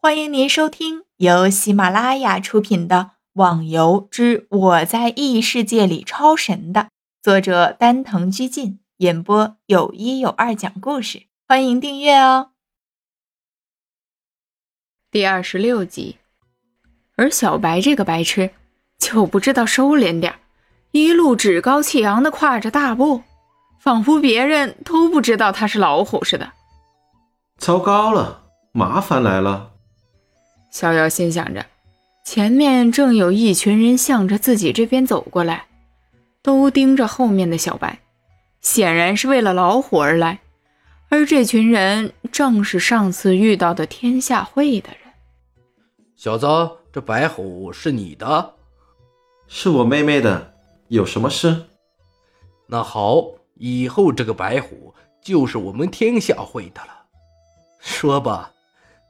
欢迎您收听由喜马拉雅出品的《网游之我在异世界里超神》的作者丹藤居进演播，有一有二讲故事。欢迎订阅哦。第二十六集，而小白这个白痴就不知道收敛点一路趾高气扬的跨着大步，仿佛别人都不知道他是老虎似的。糟糕了，麻烦来了。逍遥心想着，前面正有一群人向着自己这边走过来，都盯着后面的小白，显然是为了老虎而来。而这群人正是上次遇到的天下会的人。小子，这白虎是你的？是我妹妹的。有什么事？那好，以后这个白虎就是我们天下会的了。说吧，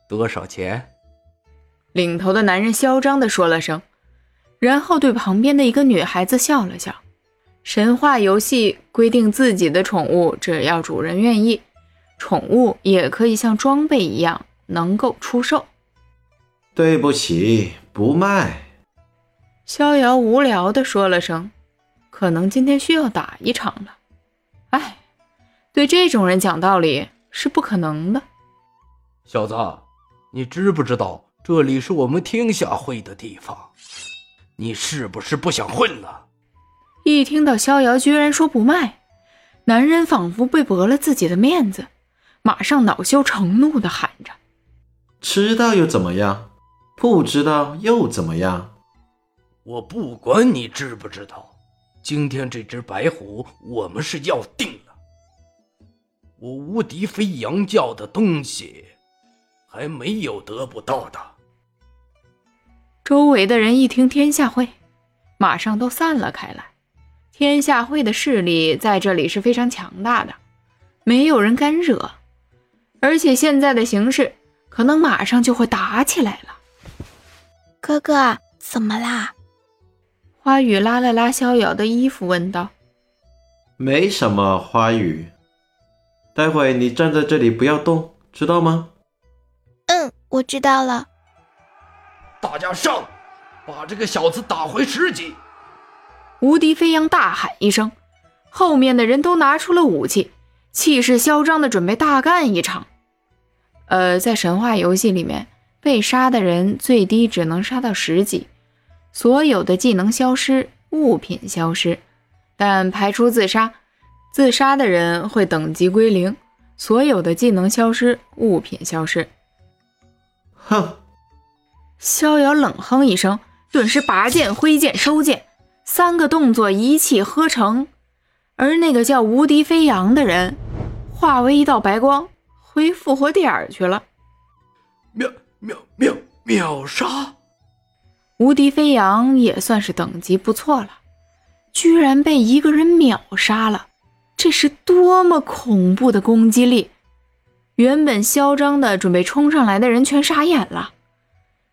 多少钱？领头的男人嚣张地说了声，然后对旁边的一个女孩子笑了笑。神话游戏规定，自己的宠物只要主人愿意，宠物也可以像装备一样能够出售。对不起，不卖。逍遥无聊地说了声：“可能今天需要打一场了。”哎，对这种人讲道理是不可能的。小子，你知不知道？这里是我们天下会的地方，你是不是不想混了？一听到逍遥居然说不卖，男人仿佛被驳了自己的面子，马上恼羞成怒的喊着：“知道又怎么样？不知道又怎么样？我不管你知不知道，今天这只白虎我们是要定了。我无敌飞扬教的东西，还没有得不到的。”周围的人一听天下会，马上都散了开来。天下会的势力在这里是非常强大的，没有人敢惹。而且现在的形势，可能马上就会打起来了。哥哥，怎么啦？花语拉了拉逍遥的衣服，问道：“没什么，花语。待会你站在这里不要动，知道吗？”“嗯，我知道了。”大家上，把这个小子打回十级！无敌飞扬大喊一声，后面的人都拿出了武器，气势嚣张的准备大干一场。呃，在神话游戏里面，被杀的人最低只能杀到十级，所有的技能消失，物品消失，但排除自杀，自杀的人会等级归零，所有的技能消失，物品消失。哼。逍遥冷哼一声，顿时拔剑、挥剑、收剑，三个动作一气呵成。而那个叫无敌飞扬的人，化为一道白光，回复活点去了。秒秒秒秒杀！无敌飞扬也算是等级不错了，居然被一个人秒杀了，这是多么恐怖的攻击力！原本嚣张的准备冲上来的人全傻眼了。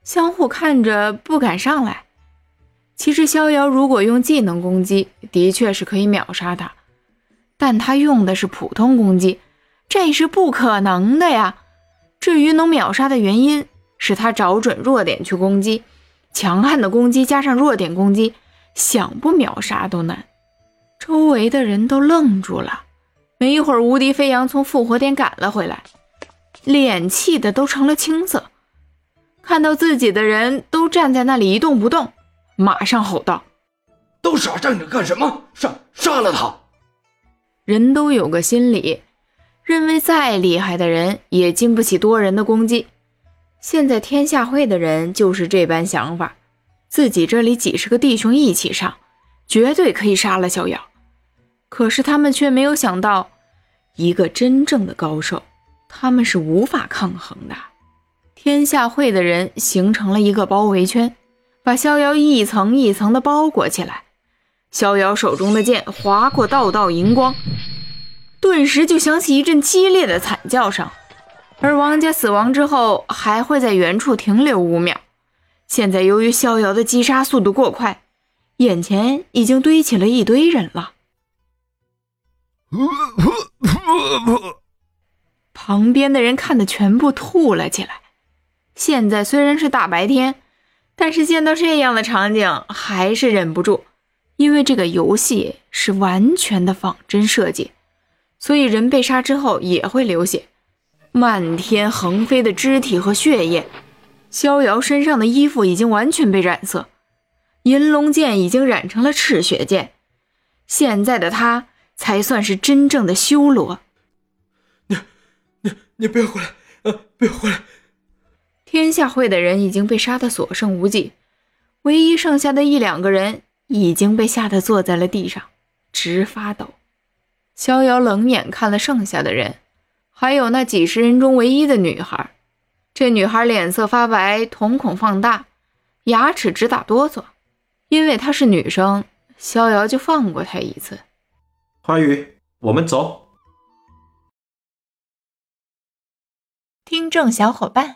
相互看着，不敢上来。其实逍遥如果用技能攻击，的确是可以秒杀他，但他用的是普通攻击，这是不可能的呀。至于能秒杀的原因，是他找准弱点去攻击，强悍的攻击加上弱点攻击，想不秒杀都难。周围的人都愣住了。没一会儿，无敌飞扬从复活点赶了回来，脸气的都成了青色。看到自己的人都站在那里一动不动，马上吼道：“都傻站着干什么？杀杀了他！”人都有个心理，认为再厉害的人也经不起多人的攻击。现在天下会的人就是这般想法，自己这里几十个弟兄一起上，绝对可以杀了逍遥。可是他们却没有想到，一个真正的高手，他们是无法抗衡的。天下会的人形成了一个包围圈，把逍遥一层一层的包裹起来。逍遥手中的剑划过道道银光，顿时就响起一阵激烈的惨叫声。而王家死亡之后还会在原处停留五秒。现在由于逍遥的击杀速度过快，眼前已经堆起了一堆人了。旁边的人看的全部吐了起来。现在虽然是大白天，但是见到这样的场景还是忍不住，因为这个游戏是完全的仿真设计，所以人被杀之后也会流血，漫天横飞的肢体和血液。逍遥身上的衣服已经完全被染色，银龙剑已经染成了赤血剑，现在的他才算是真正的修罗。你、你、你不要回来！啊，不要回来！天下会的人已经被杀得所剩无几，唯一剩下的一两个人已经被吓得坐在了地上，直发抖。逍遥冷眼看了剩下的人，还有那几十人中唯一的女孩。这女孩脸色发白，瞳孔放大，牙齿直打哆嗦。因为她是女生，逍遥就放过她一次。花语，我们走。听众小伙伴，